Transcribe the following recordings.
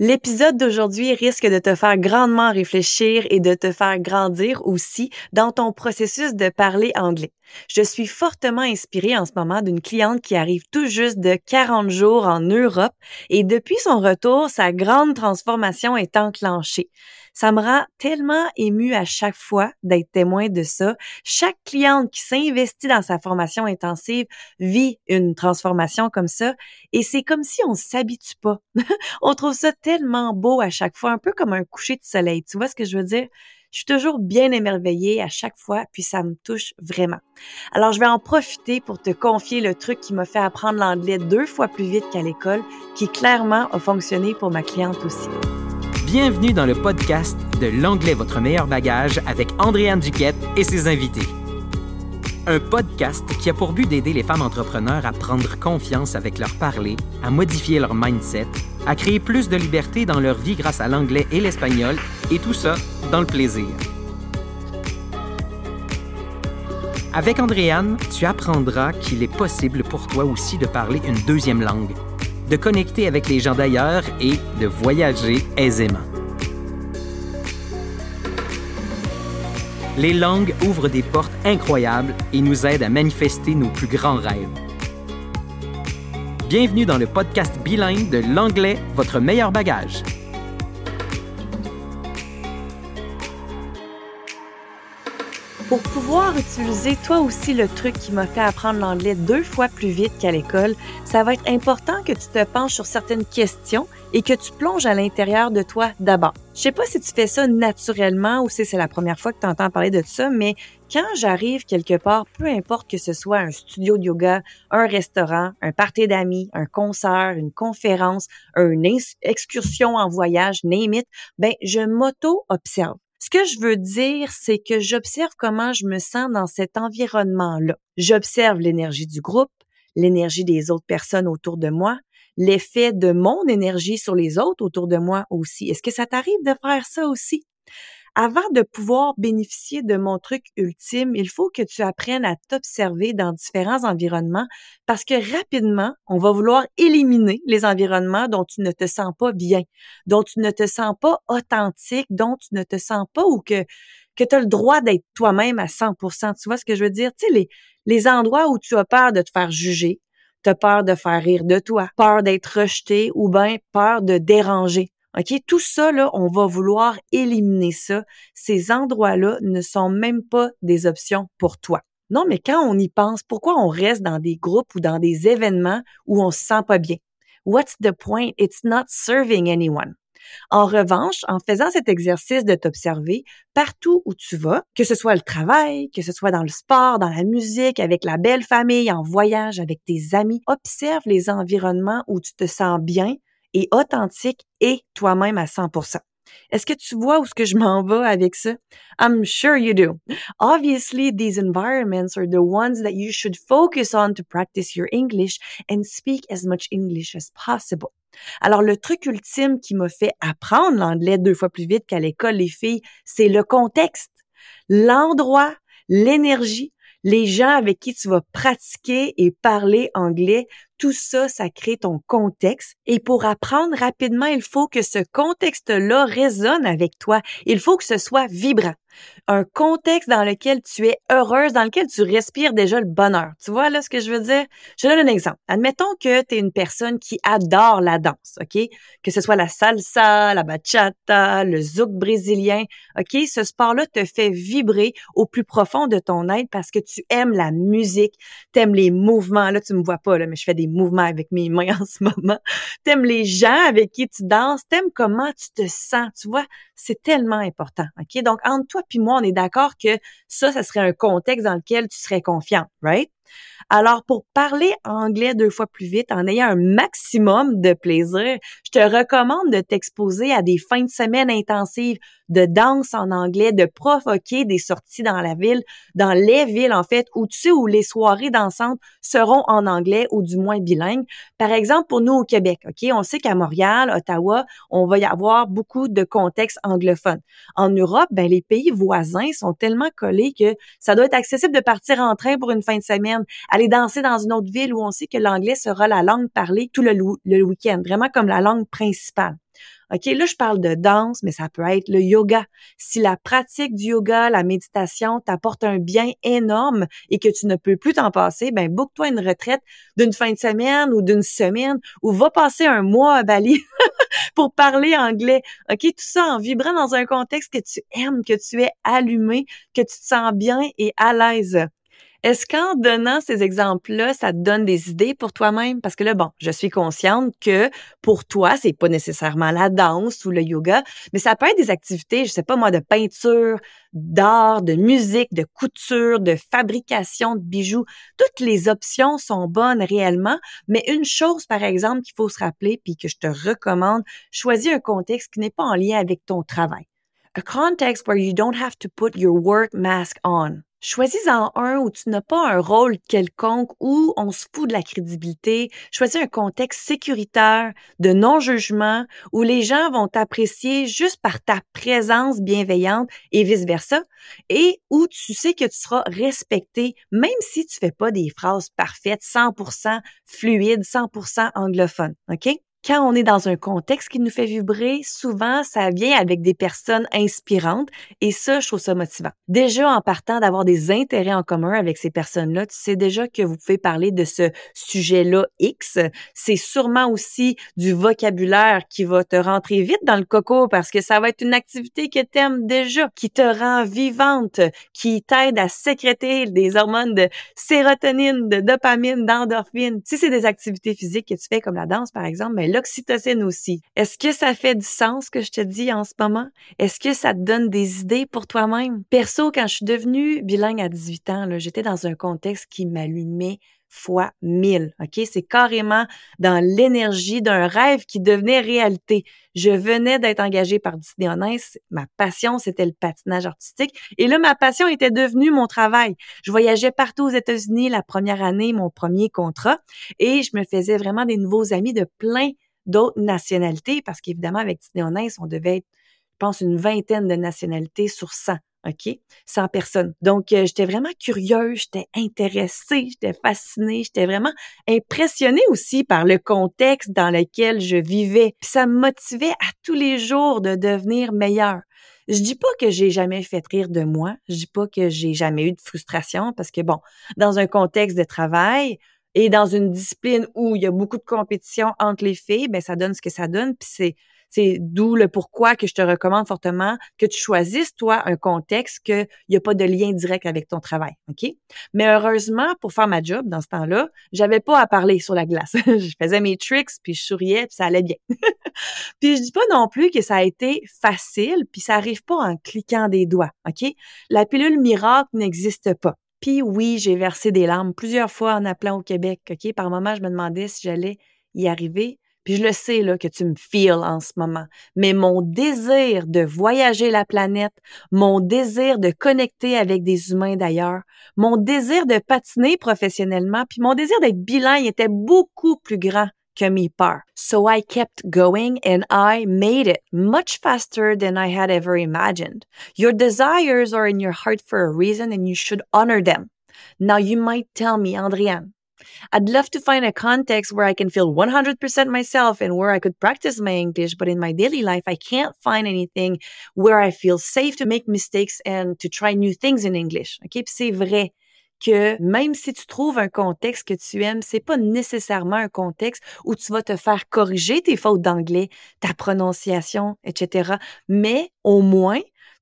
L'épisode d'aujourd'hui risque de te faire grandement réfléchir et de te faire grandir aussi dans ton processus de parler anglais. Je suis fortement inspirée en ce moment d'une cliente qui arrive tout juste de 40 jours en Europe et depuis son retour, sa grande transformation est enclenchée. Ça me rend tellement émue à chaque fois d'être témoin de ça. Chaque cliente qui s'investit dans sa formation intensive vit une transformation comme ça et c'est comme si on s'habitue pas. on trouve ça tellement beau à chaque fois, un peu comme un coucher de soleil. Tu vois ce que je veux dire? Je suis toujours bien émerveillée à chaque fois, puis ça me touche vraiment. Alors, je vais en profiter pour te confier le truc qui m'a fait apprendre l'anglais deux fois plus vite qu'à l'école, qui clairement a fonctionné pour ma cliente aussi. Bienvenue dans le podcast de L'anglais, votre meilleur bagage avec Andréane Duquette et ses invités. Un podcast qui a pour but d'aider les femmes entrepreneurs à prendre confiance avec leur parler, à modifier leur mindset, à créer plus de liberté dans leur vie grâce à l'anglais et l'espagnol, et tout ça dans le plaisir. Avec Andréane, tu apprendras qu'il est possible pour toi aussi de parler une deuxième langue de connecter avec les gens d'ailleurs et de voyager aisément. Les langues ouvrent des portes incroyables et nous aident à manifester nos plus grands rêves. Bienvenue dans le podcast bilingue de l'anglais, votre meilleur bagage. Pour pouvoir utiliser toi aussi le truc qui m'a fait apprendre l'anglais deux fois plus vite qu'à l'école, ça va être important que tu te penches sur certaines questions et que tu plonges à l'intérieur de toi d'abord. Je sais pas si tu fais ça naturellement ou si c'est la première fois que tu entends parler de ça, mais quand j'arrive quelque part, peu importe que ce soit un studio de yoga, un restaurant, un party d'amis, un concert, une conférence, une excursion en voyage, name it, ben je m'auto-observe. Ce que je veux dire, c'est que j'observe comment je me sens dans cet environnement-là. J'observe l'énergie du groupe, l'énergie des autres personnes autour de moi, l'effet de mon énergie sur les autres autour de moi aussi. Est-ce que ça t'arrive de faire ça aussi? Avant de pouvoir bénéficier de mon truc ultime, il faut que tu apprennes à t'observer dans différents environnements parce que rapidement, on va vouloir éliminer les environnements dont tu ne te sens pas bien, dont tu ne te sens pas authentique, dont tu ne te sens pas ou que que tu as le droit d'être toi-même à 100%. Tu vois ce que je veux dire? Tu sais, les, les endroits où tu as peur de te faire juger, tu as peur de faire rire de toi, peur d'être rejeté ou bien peur de déranger. OK? Tout ça, là, on va vouloir éliminer ça. Ces endroits-là ne sont même pas des options pour toi. Non, mais quand on y pense, pourquoi on reste dans des groupes ou dans des événements où on se sent pas bien? What's the point? It's not serving anyone. En revanche, en faisant cet exercice de t'observer partout où tu vas, que ce soit le travail, que ce soit dans le sport, dans la musique, avec la belle famille, en voyage, avec tes amis, observe les environnements où tu te sens bien, et authentique et toi-même à 100%. Est-ce que tu vois où ce que je m'en vais avec ça? I'm sure you do. Obviously, these environments are the ones that you should focus on to practice your English and speak as much English as possible. Alors, le truc ultime qui m'a fait apprendre l'anglais deux fois plus vite qu'à l'école, les filles, c'est le contexte, l'endroit, l'énergie, les gens avec qui tu vas pratiquer et parler anglais, tout ça, ça crée ton contexte. Et pour apprendre rapidement, il faut que ce contexte-là résonne avec toi. Il faut que ce soit vibrant un contexte dans lequel tu es heureuse, dans lequel tu respires déjà le bonheur. Tu vois là ce que je veux dire? Je donne un exemple. Admettons que tu es une personne qui adore la danse, OK? Que ce soit la salsa, la bachata, le zouk brésilien, OK? Ce sport-là te fait vibrer au plus profond de ton être parce que tu aimes la musique, tu aimes les mouvements. Là, tu me vois pas, là, mais je fais des mouvements avec mes mains en ce moment. Tu aimes les gens avec qui tu danses, tu aimes comment tu te sens. Tu vois, c'est tellement important, OK? Donc, entre toi puis moi, on est d'accord que ça, ça serait un contexte dans lequel tu serais confiant, right? Alors, pour parler anglais deux fois plus vite en ayant un maximum de plaisir, je te recommande de t'exposer à des fins de semaine intensives de danse en anglais, de provoquer des sorties dans la ville, dans les villes en fait, où tu sais où les soirées dansantes seront en anglais ou du moins bilingues. Par exemple, pour nous au Québec, ok, on sait qu'à Montréal, Ottawa, on va y avoir beaucoup de contextes anglophones. En Europe, ben les pays voisins sont tellement collés que ça doit être accessible de partir en train pour une fin de semaine, aller danser dans une autre ville où on sait que l'anglais sera la langue parlée tout le, week-end, vraiment comme la langue principale. OK, là, je parle de danse, mais ça peut être le yoga. Si la pratique du yoga, la méditation t'apporte un bien énorme et que tu ne peux plus t'en passer, ben book-toi une retraite d'une fin de semaine ou d'une semaine ou va passer un mois à Bali pour parler anglais. OK, tout ça en vibrant dans un contexte que tu aimes, que tu es allumé, que tu te sens bien et à l'aise. Est-ce qu'en donnant ces exemples-là, ça te donne des idées pour toi-même? Parce que là, bon, je suis consciente que pour toi, c'est pas nécessairement la danse ou le yoga, mais ça peut être des activités, je sais pas moi, de peinture, d'art, de musique, de couture, de fabrication de bijoux. Toutes les options sont bonnes réellement, mais une chose, par exemple, qu'il faut se rappeler, puis que je te recommande, choisis un contexte qui n'est pas en lien avec ton travail. A context where you don't have to put your work mask on. Choisis-en un où tu n'as pas un rôle quelconque, où on se fout de la crédibilité. Choisis un contexte sécuritaire, de non-jugement, où les gens vont t'apprécier juste par ta présence bienveillante et vice-versa, et où tu sais que tu seras respecté, même si tu fais pas des phrases parfaites, 100% fluides, 100% anglophones, OK? Quand on est dans un contexte qui nous fait vibrer, souvent, ça vient avec des personnes inspirantes et ça, je trouve ça motivant. Déjà, en partant d'avoir des intérêts en commun avec ces personnes-là, tu sais déjà que vous pouvez parler de ce sujet-là X. C'est sûrement aussi du vocabulaire qui va te rentrer vite dans le coco parce que ça va être une activité que tu aimes déjà, qui te rend vivante, qui t'aide à sécréter des hormones de sérotonine, de dopamine, d'endorphine. Si c'est des activités physiques que tu fais comme la danse, par exemple, ben aussi. Est-ce que ça fait du sens que je te dis en ce moment? Est-ce que ça te donne des idées pour toi-même? Perso, quand je suis devenue bilingue à 18 ans, j'étais dans un contexte qui m'allumait fois mille. C'est carrément dans l'énergie d'un rêve qui devenait réalité. Je venais d'être engagée par Disney on Ma passion, c'était le patinage artistique. Et là, ma passion était devenue mon travail. Je voyageais partout aux États-Unis la première année, mon premier contrat, et je me faisais vraiment des nouveaux amis de plein d'autres nationalités parce qu'évidemment, avec Disney on devait être, je pense, une vingtaine de nationalités sur 100. OK? 100 personnes. Donc, euh, j'étais vraiment curieuse, j'étais intéressée, j'étais fascinée, j'étais vraiment impressionnée aussi par le contexte dans lequel je vivais. ça me motivait à tous les jours de devenir meilleure. Je dis pas que j'ai jamais fait rire de moi, je dis pas que j'ai jamais eu de frustration parce que bon, dans un contexte de travail, et dans une discipline où il y a beaucoup de compétition entre les filles, ben ça donne ce que ça donne. Puis c'est c'est d'où le pourquoi que je te recommande fortement que tu choisisses, toi, un contexte qu'il n'y a pas de lien direct avec ton travail. OK? Mais heureusement, pour faire ma job dans ce temps-là, j'avais pas à parler sur la glace. je faisais mes tricks, puis je souriais, puis ça allait bien. puis je dis pas non plus que ça a été facile, puis ça arrive pas en cliquant des doigts. OK? La pilule miracle n'existe pas. Puis oui, j'ai versé des larmes plusieurs fois en appelant au Québec. OK? Par moment, je me demandais si j'allais y arriver. Puis je le sais là que tu me feels en ce moment, mais mon désir de voyager la planète, mon désir de connecter avec des humains d'ailleurs, mon désir de patiner professionnellement, puis mon désir d'être bilingue était beaucoup plus grand que mes peurs. So I kept going and I made it much faster than I had ever imagined. Your desires are in your heart for a reason and you should honor them. Now you might tell me, Andriane, I'd love to find a context where I can feel 100% myself and where I could practice my English, but in my daily life, I can't find anything where I feel safe to make mistakes and to try new things in English. OK? c'est vrai que même si tu trouves un contexte que tu aimes, c'est pas nécessairement un contexte où tu vas te faire corriger tes fautes d'anglais, ta prononciation, etc. Mais au moins,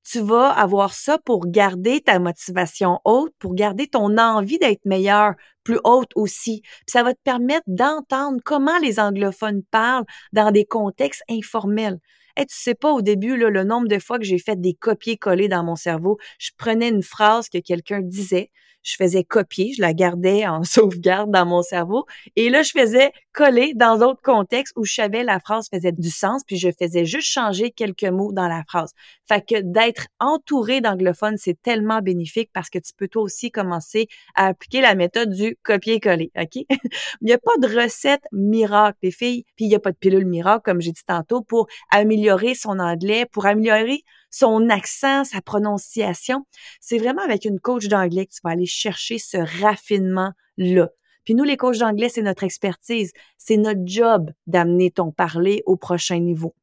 tu vas avoir ça pour garder ta motivation haute, pour garder ton envie d'être meilleur plus haute aussi. Puis ça va te permettre d'entendre comment les anglophones parlent dans des contextes informels. Et tu sais pas au début là, le nombre de fois que j'ai fait des copier-coller dans mon cerveau. Je prenais une phrase que quelqu'un disait, je faisais copier, je la gardais en sauvegarde dans mon cerveau. Et là, je faisais coller dans d'autres contextes où je savais la phrase faisait du sens, puis je faisais juste changer quelques mots dans la phrase. Fait que d'être entouré d'anglophones, c'est tellement bénéfique parce que tu peux toi aussi commencer à appliquer la méthode du copier-coller, OK? il n'y a pas de recette miracle, les filles, puis il n'y a pas de pilule miracle, comme j'ai dit tantôt, pour améliorer son anglais, pour améliorer son accent, sa prononciation. C'est vraiment avec une coach d'anglais que tu vas aller chercher ce raffinement-là. Puis nous, les coachs d'anglais, c'est notre expertise. C'est notre job d'amener ton parler au prochain niveau.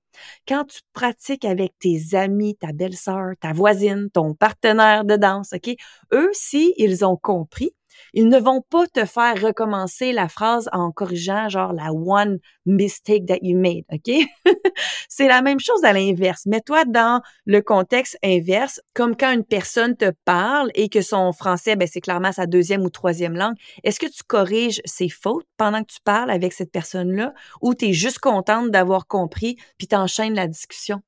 Quand tu pratiques avec tes amis, ta belle-sœur, ta voisine, ton partenaire de danse, OK? Eux, si ils ont compris, ils ne vont pas te faire recommencer la phrase en corrigeant genre la one mistake that you made, OK? c'est la même chose à l'inverse. Mets-toi dans le contexte inverse, comme quand une personne te parle et que son français, ben, c'est clairement sa deuxième ou troisième langue. Est-ce que tu corriges ses fautes pendant que tu parles avec cette personne-là ou tu es juste contente d'avoir compris puis t'enchaînes la discussion?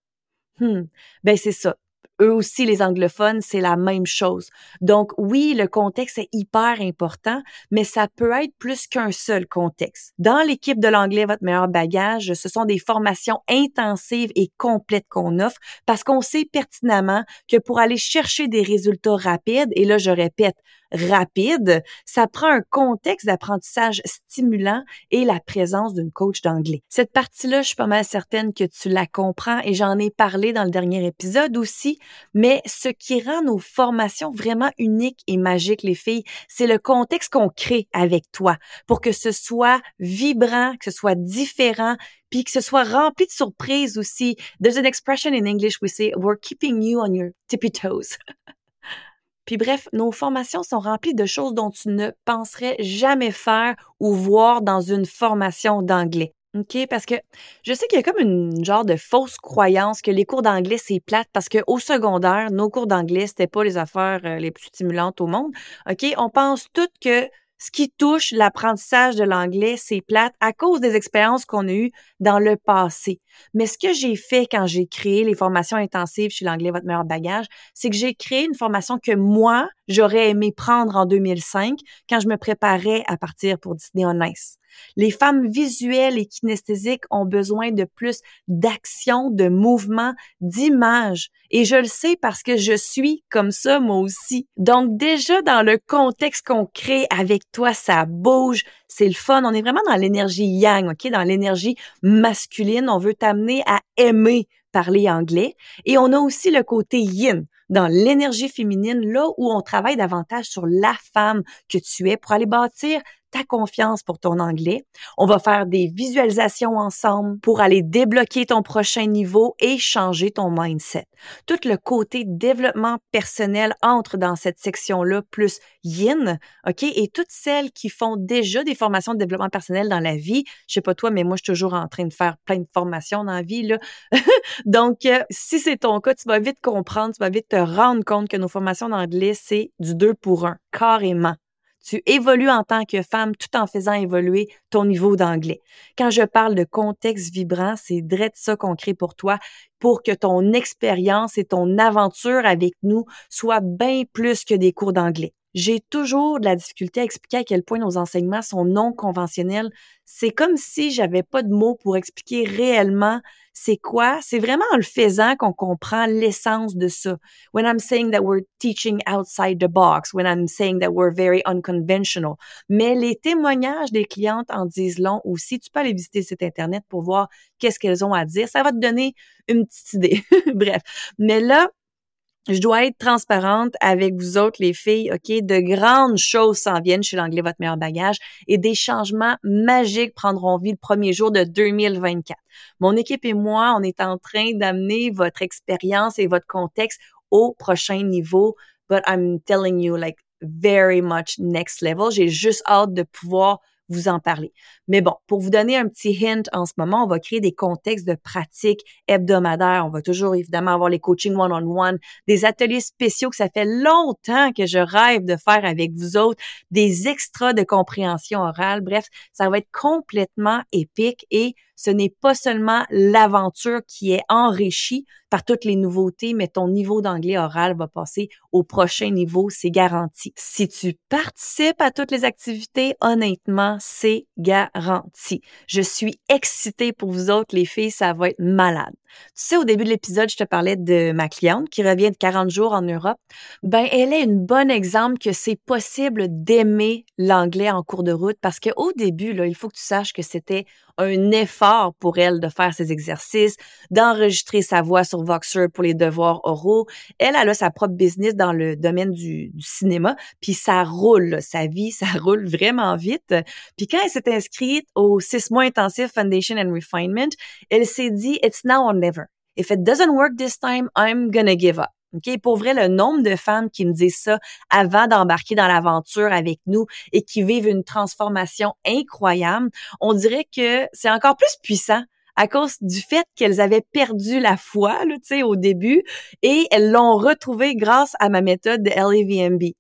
Hmm. Ben, c'est ça eux aussi, les anglophones, c'est la même chose. Donc oui, le contexte est hyper important, mais ça peut être plus qu'un seul contexte. Dans l'équipe de l'anglais, votre meilleur bagage, ce sont des formations intensives et complètes qu'on offre parce qu'on sait pertinemment que pour aller chercher des résultats rapides, et là je répète, rapide, ça prend un contexte d'apprentissage stimulant et la présence d'une coach d'anglais. Cette partie-là, je suis pas mal certaine que tu la comprends et j'en ai parlé dans le dernier épisode aussi, mais ce qui rend nos formations vraiment uniques et magiques, les filles, c'est le contexte qu'on crée avec toi pour que ce soit vibrant, que ce soit différent, puis que ce soit rempli de surprises aussi. There's an expression in English we say, we're keeping you on your tippy toes. Puis bref, nos formations sont remplies de choses dont tu ne penserais jamais faire ou voir dans une formation d'anglais. OK? Parce que je sais qu'il y a comme une genre de fausse croyance que les cours d'anglais, c'est plate parce qu'au secondaire, nos cours d'anglais, c'était pas les affaires euh, les plus stimulantes au monde. OK? On pense toutes que ce qui touche l'apprentissage de l'anglais, c'est plate à cause des expériences qu'on a eues dans le passé. Mais ce que j'ai fait quand j'ai créé les formations intensives chez l'anglais Votre meilleur bagage, c'est que j'ai créé une formation que moi, j'aurais aimé prendre en 2005 quand je me préparais à partir pour Disney on Ice. Les femmes visuelles et kinesthésiques ont besoin de plus d'action, de mouvement, d'image. Et je le sais parce que je suis comme ça moi aussi. Donc déjà dans le contexte qu'on crée avec toi, ça bouge, c'est le fun. On est vraiment dans l'énergie yang, ok, dans l'énergie masculine. On veut t'amener à aimer parler anglais. Et on a aussi le côté yin dans l'énergie féminine, là où on travaille davantage sur la femme que tu es pour aller bâtir ta confiance pour ton anglais. On va faire des visualisations ensemble pour aller débloquer ton prochain niveau et changer ton mindset. Tout le côté développement personnel entre dans cette section-là plus yin, OK? Et toutes celles qui font déjà des formations de développement personnel dans la vie, je sais pas toi, mais moi, je suis toujours en train de faire plein de formations dans la vie, là. Donc, euh, si c'est ton cas, tu vas vite comprendre, tu vas vite te rendre compte que nos formations d'anglais, c'est du deux pour un, carrément. Tu évolues en tant que femme tout en faisant évoluer ton niveau d'anglais. Quand je parle de contexte vibrant, c'est direct ça qu'on crée pour toi pour que ton expérience et ton aventure avec nous soient bien plus que des cours d'anglais. J'ai toujours de la difficulté à expliquer à quel point nos enseignements sont non conventionnels. C'est comme si j'avais pas de mots pour expliquer réellement c'est quoi? C'est vraiment en le faisant qu'on comprend l'essence de ça. When I'm saying that we're teaching outside the box, when I'm saying that we're very unconventional. Mais les témoignages des clientes en disent long aussi. Tu peux aller visiter le site Internet pour voir qu'est-ce qu'elles ont à dire. Ça va te donner une petite idée. Bref. Mais là, je dois être transparente avec vous autres, les filles, OK? De grandes choses s'en viennent chez l'anglais Votre meilleur bagage et des changements magiques prendront vie le premier jour de 2024. Mon équipe et moi, on est en train d'amener votre expérience et votre contexte au prochain niveau. But I'm telling you, like, very much next level. J'ai juste hâte de pouvoir vous en parler. Mais bon, pour vous donner un petit hint en ce moment, on va créer des contextes de pratique hebdomadaires. On va toujours évidemment avoir les coachings one-on-one, des ateliers spéciaux que ça fait longtemps que je rêve de faire avec vous autres, des extras de compréhension orale. Bref, ça va être complètement épique et ce n'est pas seulement l'aventure qui est enrichie par toutes les nouveautés, mais ton niveau d'anglais oral va passer au prochain niveau, c'est garanti. Si tu participes à toutes les activités, honnêtement, c'est garanti. Je suis excitée pour vous autres, les filles, ça va être malade. Tu sais, au début de l'épisode, je te parlais de ma cliente qui revient de 40 jours en Europe. Ben, elle est une bonne exemple que c'est possible d'aimer l'anglais en cours de route parce qu'au début, là, il faut que tu saches que c'était un effort pour elle de faire ses exercices, d'enregistrer sa voix sur Voxer pour les devoirs oraux. Elle, elle a sa propre business dans le domaine du, cinéma, puis ça roule, sa vie, ça roule vraiment vite. Puis quand elle s'est inscrite au six mois intensif Foundation and Refinement, elle s'est dit, it's now or never. If it doesn't work this time, I'm gonna give up. OK? Pour vrai, le nombre de femmes qui me disent ça avant d'embarquer dans l'aventure avec nous et qui vivent une transformation incroyable, on dirait que c'est encore plus puissant à cause du fait qu'elles avaient perdu la foi, sais, au début, et elles l'ont retrouvée grâce à ma méthode de LAVMB.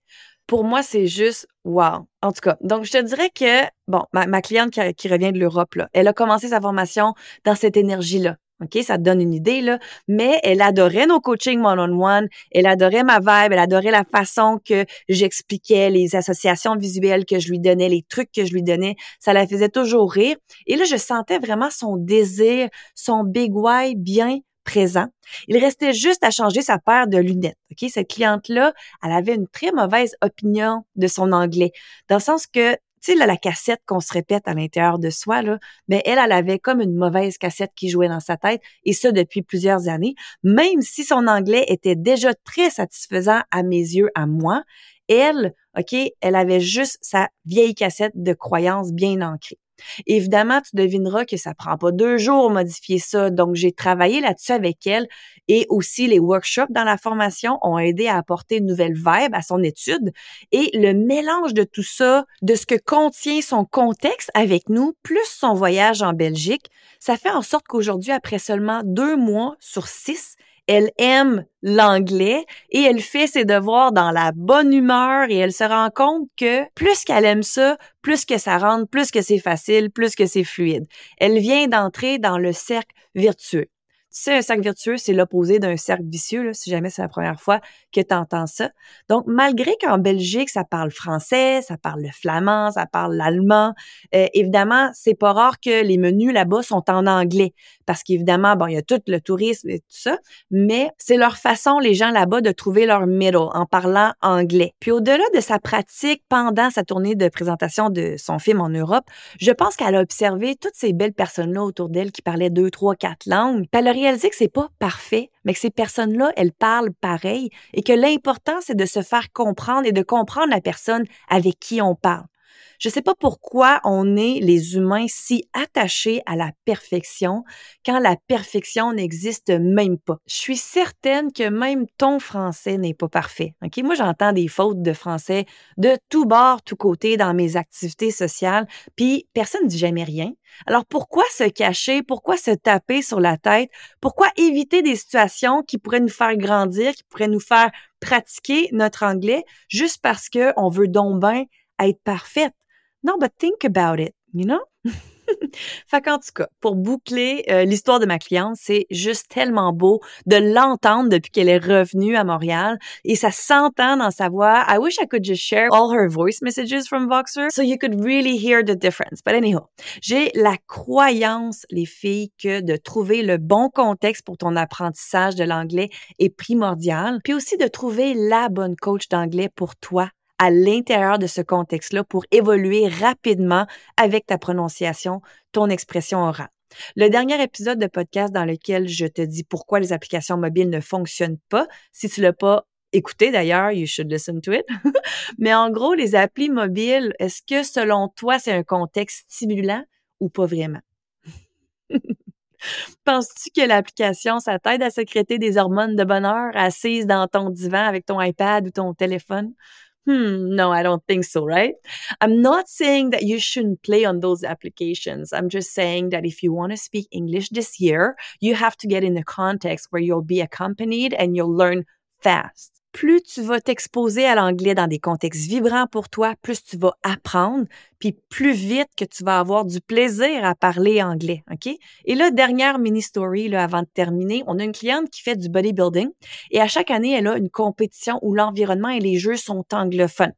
Pour moi, c'est juste wow. En tout cas, donc je te dirais que, bon, ma, cliente qui, qui revient de l'Europe, là, elle a commencé sa formation dans cette énergie-là. OK, ça te donne une idée, là. Mais elle adorait nos coachings one-on-one. Elle adorait ma vibe. Elle adorait la façon que j'expliquais les associations visuelles que je lui donnais, les trucs que je lui donnais. Ça la faisait toujours rire. Et là, je sentais vraiment son désir, son big why bien présent. Il restait juste à changer sa paire de lunettes. OK? Cette cliente-là, elle avait une très mauvaise opinion de son anglais. Dans le sens que tu sais, la cassette qu'on se répète à l'intérieur de soi, là, mais elle, elle avait comme une mauvaise cassette qui jouait dans sa tête, et ça depuis plusieurs années. Même si son anglais était déjà très satisfaisant à mes yeux, à moi, elle, OK, elle avait juste sa vieille cassette de croyances bien ancrée. Évidemment, tu devineras que ça prend pas deux jours modifier ça. Donc, j'ai travaillé là-dessus avec elle et aussi les workshops dans la formation ont aidé à apporter une nouvelle vibe à son étude et le mélange de tout ça, de ce que contient son contexte avec nous, plus son voyage en Belgique, ça fait en sorte qu'aujourd'hui, après seulement deux mois sur six, elle aime l'anglais et elle fait ses devoirs dans la bonne humeur et elle se rend compte que plus qu'elle aime ça, plus que ça rentre, plus que c'est facile, plus que c'est fluide. Elle vient d'entrer dans le cercle vertueux sais, un cercle vertueux, c'est l'opposé d'un cercle vicieux, si jamais c'est la première fois que tu entends ça. Donc, malgré qu'en Belgique, ça parle français, ça parle le flamand, ça parle l'allemand, euh, évidemment, c'est pas rare que les menus là-bas sont en anglais. Parce qu'évidemment, bon, il y a tout le tourisme et tout ça, mais c'est leur façon, les gens là-bas, de trouver leur middle en parlant anglais. Puis au-delà de sa pratique pendant sa tournée de présentation de son film en Europe, je pense qu'elle a observé toutes ces belles personnes-là autour d'elle qui parlaient deux, trois, quatre langues. Puis elle a réalisé que c'est pas parfait, mais que ces personnes-là, elles parlent pareil et que l'important, c'est de se faire comprendre et de comprendre la personne avec qui on parle. Je ne sais pas pourquoi on est les humains si attachés à la perfection quand la perfection n'existe même pas. Je suis certaine que même ton français n'est pas parfait. Ok, moi j'entends des fautes de français de tout bord, tout côté dans mes activités sociales, puis personne ne dit jamais rien. Alors pourquoi se cacher, pourquoi se taper sur la tête, pourquoi éviter des situations qui pourraient nous faire grandir, qui pourraient nous faire pratiquer notre anglais juste parce que on veut donc bien être parfaite? Non, but think about it, you know? fait qu'en tout cas, pour boucler euh, l'histoire de ma cliente, c'est juste tellement beau de l'entendre depuis qu'elle est revenue à Montréal et ça s'entend dans sa voix. I wish I could just share all her voice messages from Voxer so you could really hear the difference. But anyhow, j'ai la croyance, les filles, que de trouver le bon contexte pour ton apprentissage de l'anglais est primordial, puis aussi de trouver la bonne coach d'anglais pour toi à l'intérieur de ce contexte-là pour évoluer rapidement avec ta prononciation, ton expression orale. Le dernier épisode de podcast dans lequel je te dis pourquoi les applications mobiles ne fonctionnent pas, si tu l'as pas écouté d'ailleurs, you should listen to it. Mais en gros, les applis mobiles, est-ce que selon toi, c'est un contexte stimulant ou pas vraiment? Penses-tu que l'application, ça t'aide à sécréter des hormones de bonheur assise dans ton divan avec ton iPad ou ton téléphone? Hmm, no, I don't think so, right? I'm not saying that you shouldn't play on those applications. I'm just saying that if you want to speak English this year, you have to get in the context where you'll be accompanied and you'll learn fast. Plus tu vas t'exposer à l'anglais dans des contextes vibrants pour toi, plus tu vas apprendre, puis plus vite que tu vas avoir du plaisir à parler anglais, OK? Et là, dernière mini story là, avant de terminer, on a une cliente qui fait du bodybuilding et à chaque année, elle a une compétition où l'environnement et les jeux sont anglophones.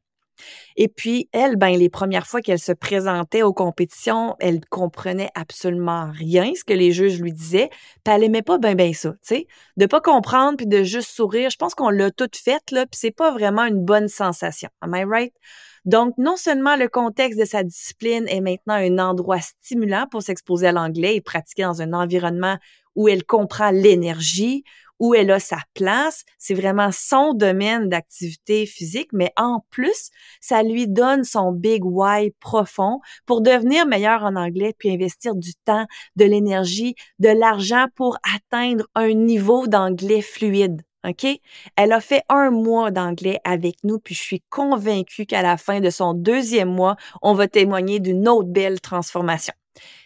Et puis, elle, ben, les premières fois qu'elle se présentait aux compétitions, elle comprenait absolument rien ce que les juges lui disaient, puis elle aimait pas ben ben ça, tu sais. De pas comprendre puis de juste sourire, je pense qu'on l'a tout fait, là, puis c'est pas vraiment une bonne sensation. Am I right? Donc, non seulement le contexte de sa discipline est maintenant un endroit stimulant pour s'exposer à l'anglais et pratiquer dans un environnement où elle comprend l'énergie, où elle a sa place, c'est vraiment son domaine d'activité physique, mais en plus, ça lui donne son big why profond pour devenir meilleur en anglais puis investir du temps, de l'énergie, de l'argent pour atteindre un niveau d'anglais fluide. OK? Elle a fait un mois d'anglais avec nous, puis je suis convaincue qu'à la fin de son deuxième mois, on va témoigner d'une autre belle transformation.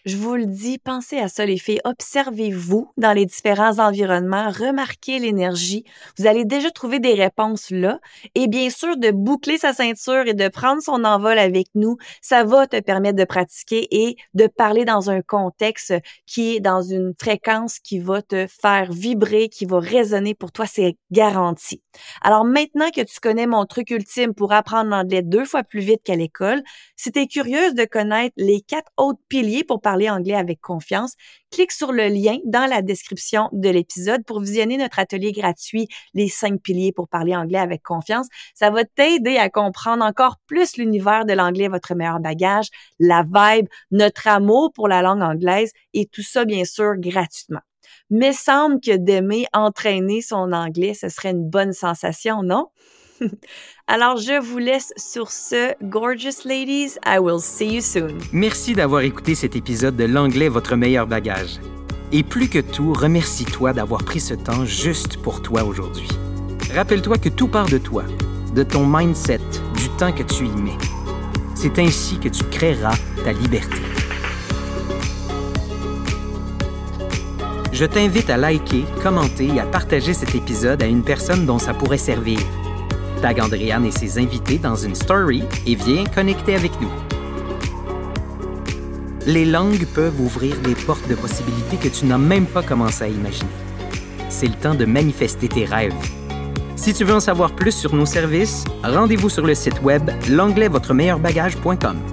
Je vous le dis, pensez à ça les filles. Observez-vous dans les différents environnements, remarquez l'énergie. Vous allez déjà trouver des réponses là. Et bien sûr, de boucler sa ceinture et de prendre son envol avec nous, ça va te permettre de pratiquer et de parler dans un contexte qui est dans une fréquence qui va te faire vibrer, qui va résonner pour toi, c'est garanti. Alors maintenant que tu connais mon truc ultime pour apprendre l'anglais deux fois plus vite qu'à l'école, si tu curieuse de connaître les quatre autres piliers pour parler anglais avec confiance, clique sur le lien dans la description de l'épisode pour visionner notre atelier gratuit Les cinq piliers pour parler anglais avec confiance. Ça va t'aider à comprendre encore plus l'univers de l'anglais, votre meilleur bagage, la vibe, notre amour pour la langue anglaise et tout ça, bien sûr, gratuitement. Mais semble que d'aimer entraîner son anglais, ce serait une bonne sensation, non? Alors, je vous laisse sur ce. Gorgeous ladies, I will see you soon. Merci d'avoir écouté cet épisode de L'anglais, votre meilleur bagage. Et plus que tout, remercie-toi d'avoir pris ce temps juste pour toi aujourd'hui. Rappelle-toi que tout part de toi, de ton mindset, du temps que tu y mets. C'est ainsi que tu créeras ta liberté. Je t'invite à liker, commenter et à partager cet épisode à une personne dont ça pourrait servir. Tag Andréane et ses invités dans une story et viens connecter avec nous. Les langues peuvent ouvrir des portes de possibilités que tu n'as même pas commencé à imaginer. C'est le temps de manifester tes rêves. Si tu veux en savoir plus sur nos services, rendez-vous sur le site web l'anglais votre meilleur bagage.com.